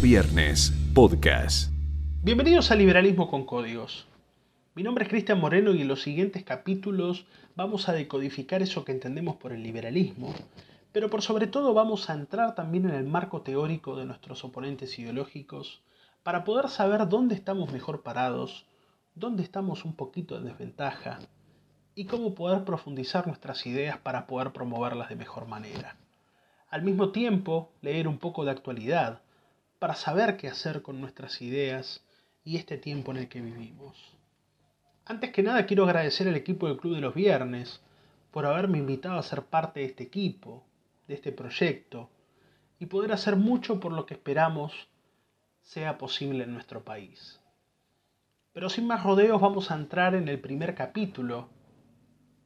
Viernes, podcast. Bienvenidos a Liberalismo con Códigos. Mi nombre es Cristian Moreno y en los siguientes capítulos vamos a decodificar eso que entendemos por el liberalismo, pero por sobre todo vamos a entrar también en el marco teórico de nuestros oponentes ideológicos para poder saber dónde estamos mejor parados, dónde estamos un poquito en desventaja y cómo poder profundizar nuestras ideas para poder promoverlas de mejor manera. Al mismo tiempo, leer un poco de actualidad para saber qué hacer con nuestras ideas y este tiempo en el que vivimos. Antes que nada quiero agradecer al equipo del Club de los Viernes por haberme invitado a ser parte de este equipo, de este proyecto, y poder hacer mucho por lo que esperamos sea posible en nuestro país. Pero sin más rodeos vamos a entrar en el primer capítulo,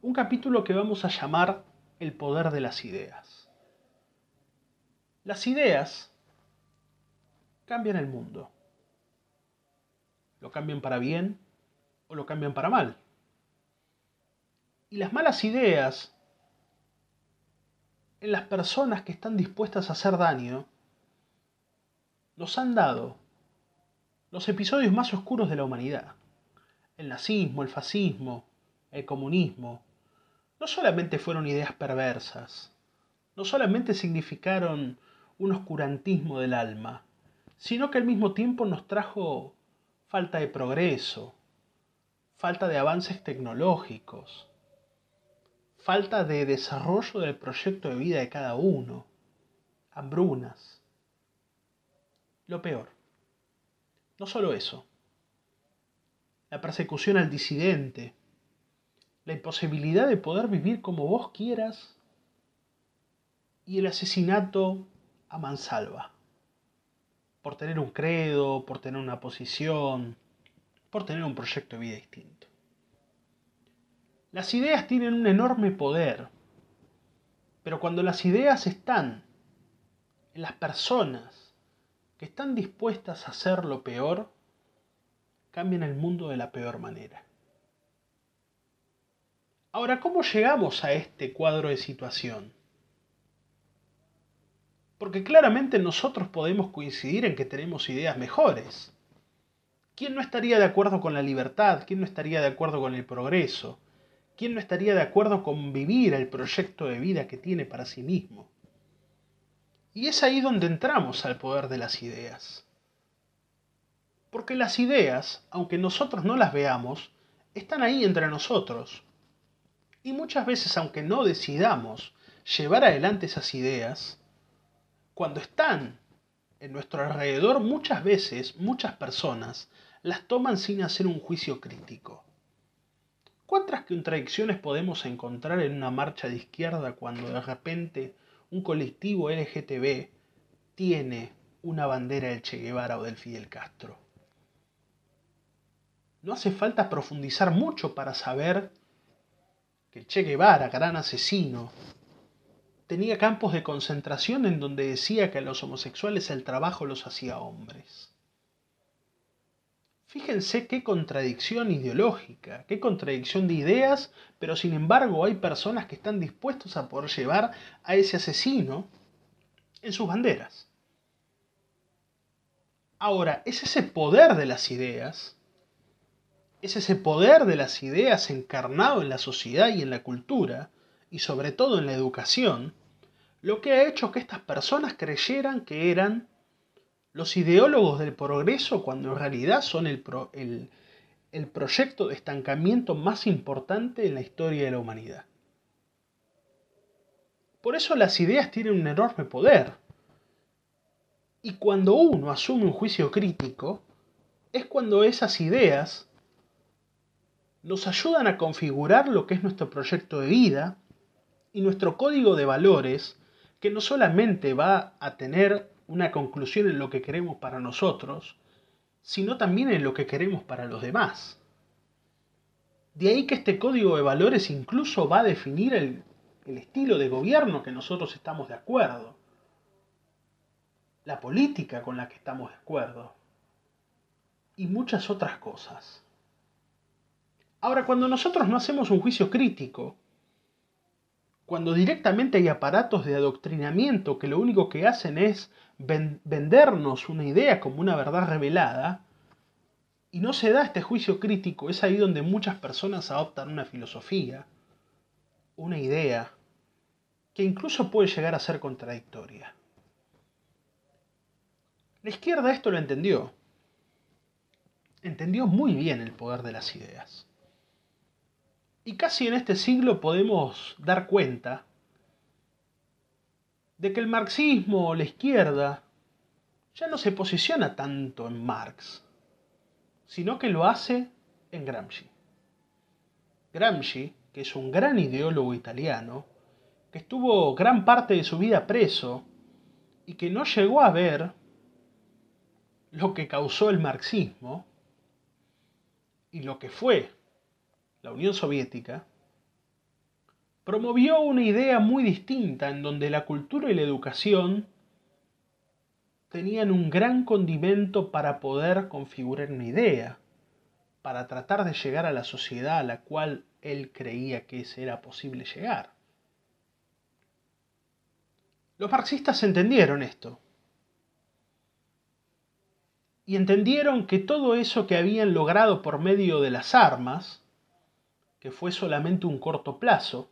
un capítulo que vamos a llamar El poder de las ideas. Las ideas cambian el mundo. Lo cambian para bien o lo cambian para mal. Y las malas ideas en las personas que están dispuestas a hacer daño nos han dado los episodios más oscuros de la humanidad. El nazismo, el fascismo, el comunismo, no solamente fueron ideas perversas, no solamente significaron un oscurantismo del alma, sino que al mismo tiempo nos trajo falta de progreso, falta de avances tecnológicos, falta de desarrollo del proyecto de vida de cada uno, hambrunas. Lo peor, no solo eso, la persecución al disidente, la imposibilidad de poder vivir como vos quieras y el asesinato a mansalva, por tener un credo, por tener una posición, por tener un proyecto de vida distinto. Las ideas tienen un enorme poder, pero cuando las ideas están en las personas que están dispuestas a hacer lo peor, cambian el mundo de la peor manera. Ahora, ¿cómo llegamos a este cuadro de situación? Porque claramente nosotros podemos coincidir en que tenemos ideas mejores. ¿Quién no estaría de acuerdo con la libertad? ¿Quién no estaría de acuerdo con el progreso? ¿Quién no estaría de acuerdo con vivir el proyecto de vida que tiene para sí mismo? Y es ahí donde entramos al poder de las ideas. Porque las ideas, aunque nosotros no las veamos, están ahí entre nosotros. Y muchas veces, aunque no decidamos llevar adelante esas ideas, cuando están en nuestro alrededor, muchas veces, muchas personas las toman sin hacer un juicio crítico. ¿Cuántas contradicciones podemos encontrar en una marcha de izquierda cuando de repente un colectivo LGTB tiene una bandera del Che Guevara o del Fidel Castro? No hace falta profundizar mucho para saber que Che Guevara, gran asesino, tenía campos de concentración en donde decía que a los homosexuales el trabajo los hacía hombres. Fíjense qué contradicción ideológica, qué contradicción de ideas, pero sin embargo hay personas que están dispuestos a poder llevar a ese asesino en sus banderas. Ahora, es ese poder de las ideas es ese poder de las ideas encarnado en la sociedad y en la cultura, y sobre todo en la educación, lo que ha hecho que estas personas creyeran que eran los ideólogos del progreso cuando en realidad son el, el proyecto de estancamiento más importante en la historia de la humanidad. Por eso las ideas tienen un enorme poder. Y cuando uno asume un juicio crítico, es cuando esas ideas nos ayudan a configurar lo que es nuestro proyecto de vida y nuestro código de valores que no solamente va a tener una conclusión en lo que queremos para nosotros, sino también en lo que queremos para los demás. De ahí que este código de valores incluso va a definir el, estilo de gobierno que nosotros estamos de acuerdo, la política con la que estamos de acuerdo y muchas otras cosas. Ahora, cuando nosotros no hacemos un juicio crítico, cuando directamente hay aparatos de adoctrinamiento que lo único que hacen es vendernos una idea como una verdad revelada, y no se da este juicio crítico, es ahí donde muchas personas adoptan una filosofía, una idea, que incluso puede llegar a ser contradictoria. La izquierda esto lo entendió. Entendió muy bien el poder de las ideas. Y casi en este siglo podemos dar cuenta de que el marxismo o la izquierda ya no se posiciona tanto en Marx, sino que lo hace en Gramsci. Gramsci, que es un gran ideólogo italiano, que estuvo gran parte de su vida preso y que no llegó a ver lo que causó el marxismo y lo que fue la Unión Soviética, promovió una idea muy distinta en donde la cultura y la educación tenían un gran condimento para poder configurar una idea, para tratar de llegar a la sociedad a la cual él creía que era posible llegar. Los marxistas entendieron esto y entendieron que todo eso que habían logrado por medio de las armas, que fue solamente un corto plazo,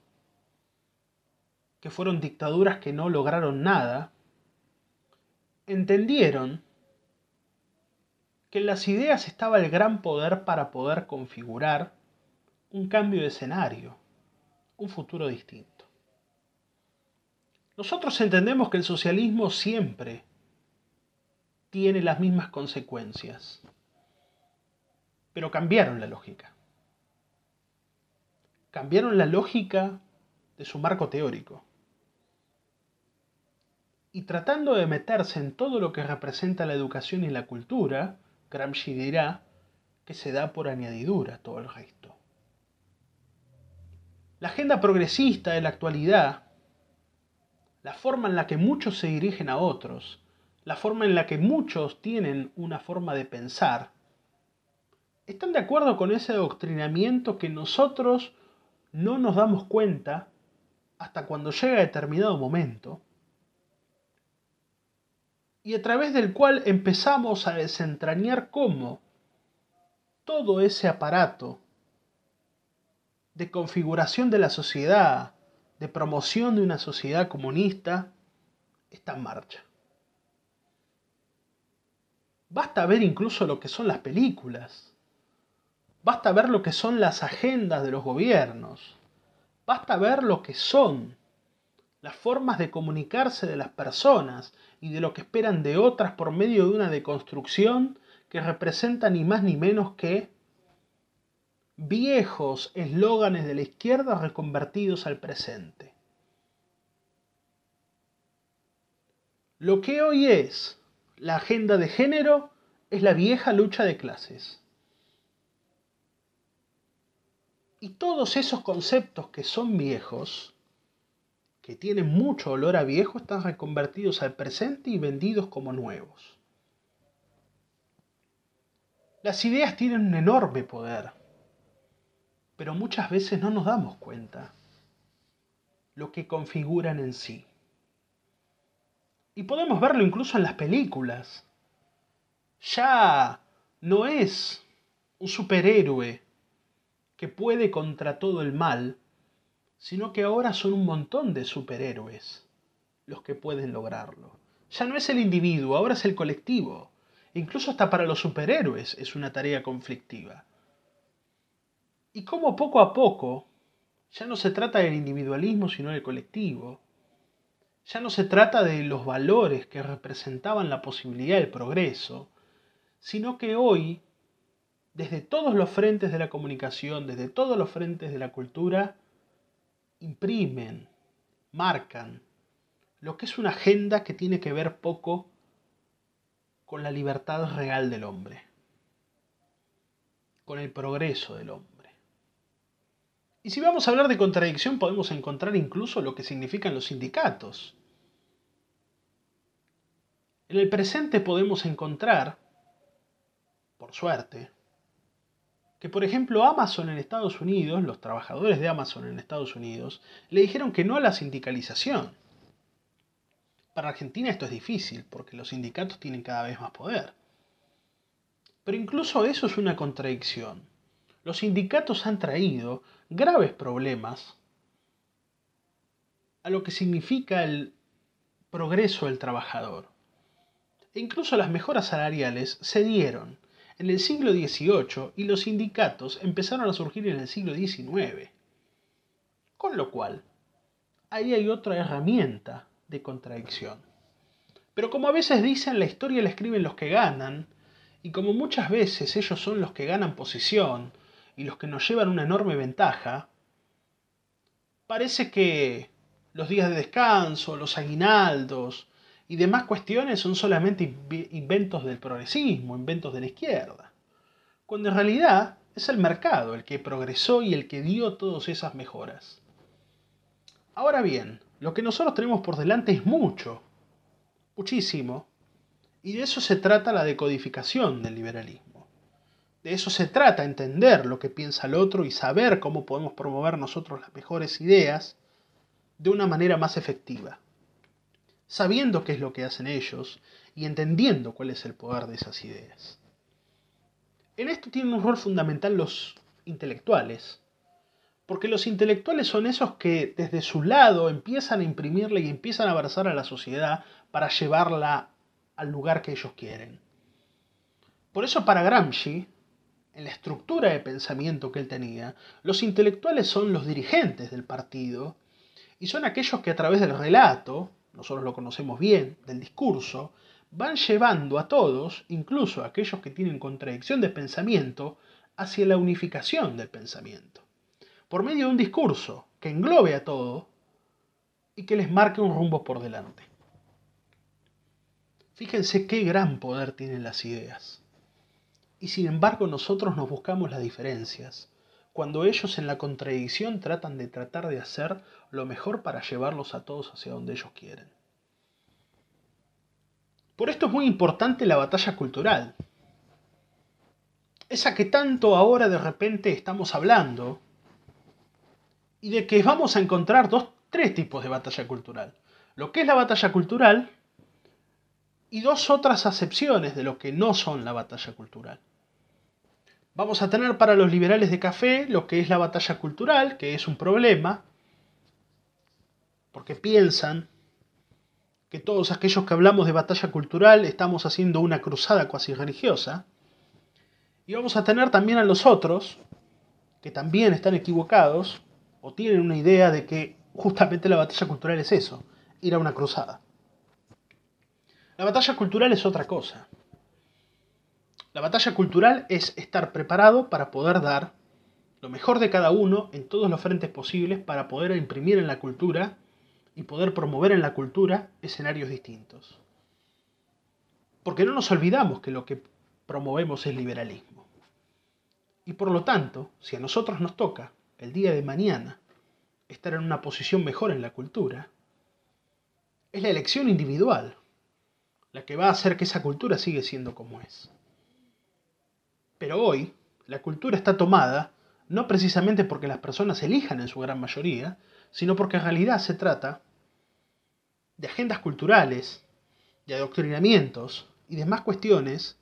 que fueron dictaduras que no lograron nada, entendieron que en las ideas estaba el gran poder para poder configurar un cambio de escenario, un futuro distinto. Nosotros entendemos que el socialismo siempre tiene las mismas consecuencias, pero cambiaron la lógica. Cambiaron la lógica de su marco teórico y tratando de meterse en todo lo que representa la educación y la cultura, Gramsci dirá que se da por añadidura todo el resto. La agenda progresista de la actualidad, la forma en la que muchos se dirigen a otros, la forma en la que muchos tienen una forma de pensar, están de acuerdo con ese adoctrinamiento que nosotros no nos damos cuenta hasta cuando llega determinado momento y a través del cual empezamos a desentrañar cómo todo ese aparato de configuración de la sociedad, de promoción de una sociedad comunista, está en marcha. Basta ver incluso lo que son las películas. Basta ver lo que son las agendas de los gobiernos. Basta ver lo que son las formas de comunicarse de las personas y de lo que esperan de otras por medio de una deconstrucción que representa ni más ni menos que viejos eslóganes de la izquierda reconvertidos al presente. Lo que hoy es la agenda de género es la vieja lucha de clases. Y todos esos conceptos que son viejos que tienen mucho olor a viejo están reconvertidos al presente y vendidos como nuevos. Las ideas tienen un enorme poder, pero muchas veces no nos damos cuenta lo que configuran en sí. Y podemos verlo incluso en las películas. Ya no es un superhéroe que puede contra todo el mal, sino que ahora son un montón de superhéroes los que pueden lograrlo. Ya no es el individuo, ahora es el colectivo. Incluso hasta para los superhéroes es una tarea conflictiva. Y como poco a poco, ya no se trata del individualismo, sino del colectivo. Ya no se trata de los valores que representaban la posibilidad del progreso, sino que hoy, desde todos los frentes de la comunicación, desde todos los frentes de la cultura, imprimen, marcan lo que es una agenda que tiene que ver poco con la libertad real del hombre, con el progreso del hombre. Y si vamos a hablar de contradicción, podemos encontrar incluso lo que significan los sindicatos. En el presente podemos encontrar, por suerte, que por ejemplo Amazon en Estados Unidos, los trabajadores de Amazon en Estados Unidos, le dijeron que no a la sindicalización. Para Argentina esto es difícil porque los sindicatos tienen cada vez más poder. Pero incluso eso es una contradicción. Los sindicatos han traído graves problemas a lo que significa el progreso del trabajador. E incluso las mejoras salariales se dieron en el siglo XVIII y los sindicatos empezaron a surgir en el siglo XIX. Con lo cual, ahí hay otra herramienta de contradicción. Pero como a veces dicen, la historia la escriben los que ganan, y como muchas veces ellos son los que ganan posición y los que nos llevan una enorme ventaja, parece que los días de descanso, los aguinaldos y demás cuestiones son solamente inventos del progresismo, inventos de la izquierda, cuando en realidad es el mercado el que progresó y el que dio todas esas mejoras. Ahora bien, lo que nosotros tenemos por delante es mucho, muchísimo, y de eso se trata la decodificación del liberalismo. De eso se trata entender lo que piensa el otro y saber cómo podemos promover nosotros las mejores ideas de una manera más efectiva, sabiendo qué es lo que hacen ellos y entendiendo cuál es el poder de esas ideas. En esto tienen un rol fundamental los intelectuales, porque los intelectuales son esos que desde su lado empiezan a imprimirle y empiezan a abrazar a la sociedad para llevarla al lugar que ellos quieren. Por eso para Gramsci, en la estructura de pensamiento que él tenía, los intelectuales son los dirigentes del partido y son aquellos que a través del relato, nosotros lo conocemos bien, del discurso, van llevando a todos, incluso a aquellos que tienen contradicción de pensamiento, hacia la unificación del pensamiento, por medio de un discurso que englobe a todo y que les marque un rumbo por delante. Fíjense qué gran poder tienen las ideas. Y sin embargo nosotros nos buscamos las diferencias, cuando ellos en la contradicción tratan de tratar de hacer lo mejor para llevarlos a todos hacia donde ellos quieren. Por esto es muy importante la batalla cultural. Esa que tanto ahora de repente estamos hablando y de que vamos a encontrar dos, tres tipos de batalla cultural. Lo que es la batalla cultural y dos otras acepciones de lo que no son la batalla cultural. Vamos a tener para los liberales de café lo que es la batalla cultural, que es un problema, porque piensan que todos aquellos que hablamos de batalla cultural estamos haciendo una cruzada cuasi religiosa. Y vamos a tener también a los otros, que también están equivocados, o tienen una idea de que justamente la batalla cultural es eso, ir a una cruzada. La batalla cultural es otra cosa. La batalla cultural es estar preparado para poder dar lo mejor de cada uno en todos los frentes posibles para poder imprimir en la cultura y poder promover en la cultura escenarios distintos. Porque no nos olvidamos que lo que promovemos es liberalismo. Y por lo tanto, si a nosotros nos toca el día de mañana estar en una posición mejor en la cultura, es la elección individual la que va a hacer que esa cultura siga siendo como es. Pero hoy la cultura está tomada no precisamente porque las personas elijan en su gran mayoría, sino porque en realidad se trata de agendas culturales, de adoctrinamientos y demás cuestiones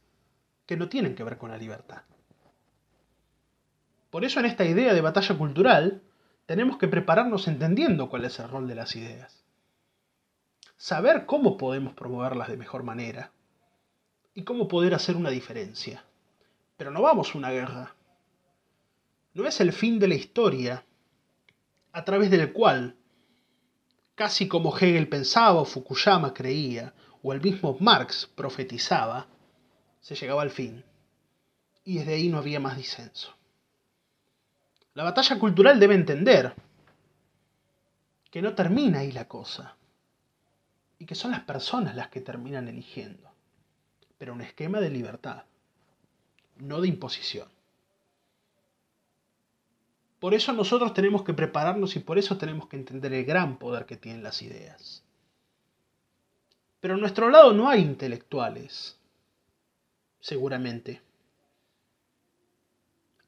que no tienen que ver con la libertad. Por eso en esta idea de batalla cultural tenemos que prepararnos entendiendo cuál es el rol de las ideas. Saber cómo podemos promoverlas de mejor manera y cómo poder hacer una diferencia. Pero no vamos a una guerra. No es el fin de la historia a través del cual, casi como Hegel pensaba o Fukuyama creía, o el mismo Marx profetizaba, se llegaba al fin. Y desde ahí no había más disenso. La batalla cultural debe entender que no termina ahí la cosa, y que son las personas las que terminan eligiendo, pero un esquema de libertad no de imposición. Por eso nosotros tenemos que prepararnos y por eso tenemos que entender el gran poder que tienen las ideas. Pero a nuestro lado no hay intelectuales, seguramente.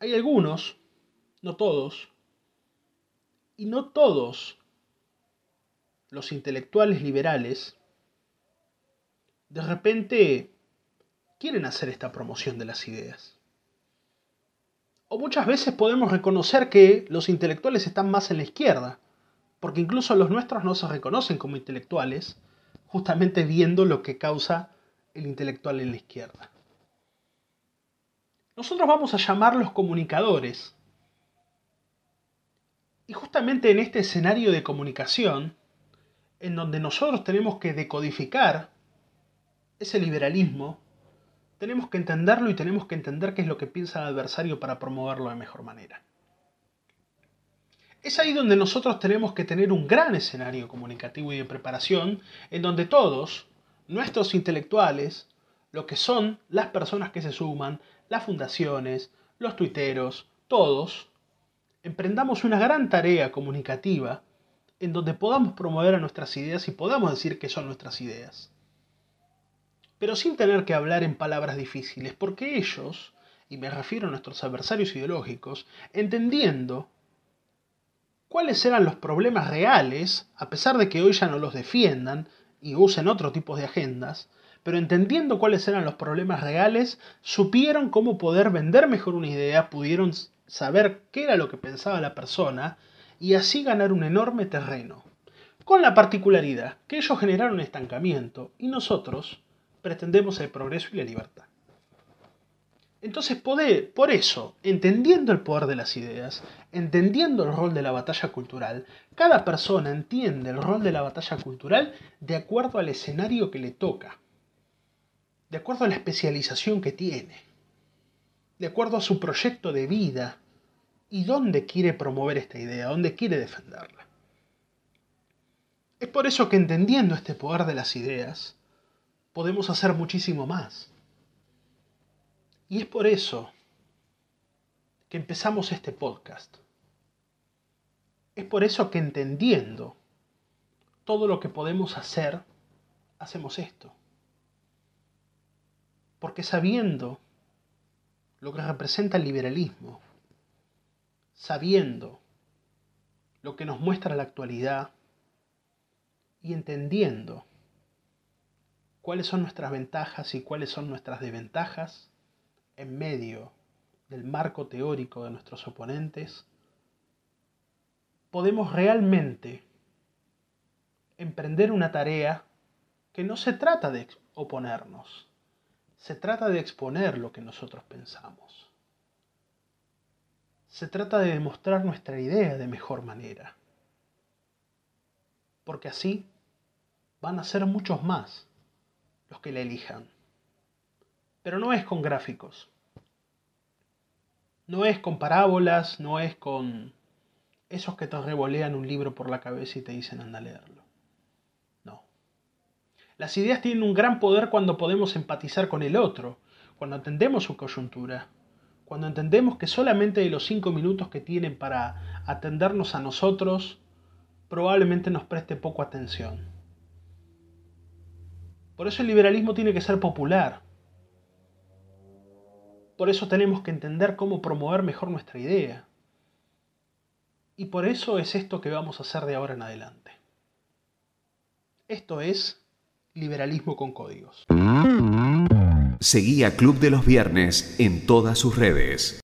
Hay algunos, no todos, y no todos los intelectuales liberales de repente quieren hacer esta promoción de las ideas. O muchas veces podemos reconocer que los intelectuales están más en la izquierda, porque incluso los nuestros no se reconocen como intelectuales, justamente viendo lo que causa el intelectual en la izquierda. Nosotros vamos a llamarlos comunicadores. Y justamente en este escenario de comunicación, en donde nosotros tenemos que decodificar ese liberalismo, tenemos que entenderlo y tenemos que entender qué es lo que piensa el adversario para promoverlo de mejor manera. Es ahí donde nosotros tenemos que tener un gran escenario comunicativo y de preparación, en donde todos, nuestros intelectuales, lo que son las personas que se suman, las fundaciones, los tuiteros, todos, emprendamos una gran tarea comunicativa en donde podamos promover a nuestras ideas y podamos decir que son nuestras ideas. Pero sin tener que hablar en palabras difíciles, porque ellos, y me refiero a nuestros adversarios ideológicos, entendiendo cuáles eran los problemas reales, a pesar de que hoy ya no los defiendan y usen otro tipo de agendas, pero entendiendo cuáles eran los problemas reales, supieron cómo poder vender mejor una idea, pudieron saber qué era lo que pensaba la persona y así ganar un enorme terreno. Con la particularidad que ellos generaron estancamiento y nosotros pretendemos el progreso y la libertad. Entonces, por eso, entendiendo el poder de las ideas, entendiendo el rol de la batalla cultural, cada persona entiende el rol de la batalla cultural de acuerdo al escenario que le toca, de acuerdo a la especialización que tiene, de acuerdo a su proyecto de vida, y dónde quiere promover esta idea, dónde quiere defenderla. Es por eso que entendiendo este poder de las ideas, podemos hacer muchísimo más. Y es por eso que empezamos este podcast. Es por eso que entendiendo todo lo que podemos hacer, hacemos esto. Porque sabiendo lo que representa el liberalismo, sabiendo lo que nos muestra la actualidad y entendiendo cuáles son nuestras ventajas y cuáles son nuestras desventajas en medio del marco teórico de nuestros oponentes, podemos realmente emprender una tarea que no se trata de oponernos, se trata de exponer lo que nosotros pensamos. Se trata de demostrar nuestra idea de mejor manera. Porque así van a ser muchos más los que la elijan. Pero no es con gráficos. No es con parábolas, no es con esos que te revolean un libro por la cabeza y te dicen anda a leerlo. No. Las ideas tienen un gran poder cuando podemos empatizar con el otro, cuando entendemos su coyuntura, cuando entendemos que solamente de los cinco minutos que tienen para atendernos a nosotros, probablemente nos preste poco atención. Por eso el liberalismo tiene que ser popular. Por eso tenemos que entender cómo promover mejor nuestra idea. Y por eso es esto que vamos a hacer de ahora en adelante. Esto es liberalismo con códigos. Seguí a Club de los Viernes en todas sus redes.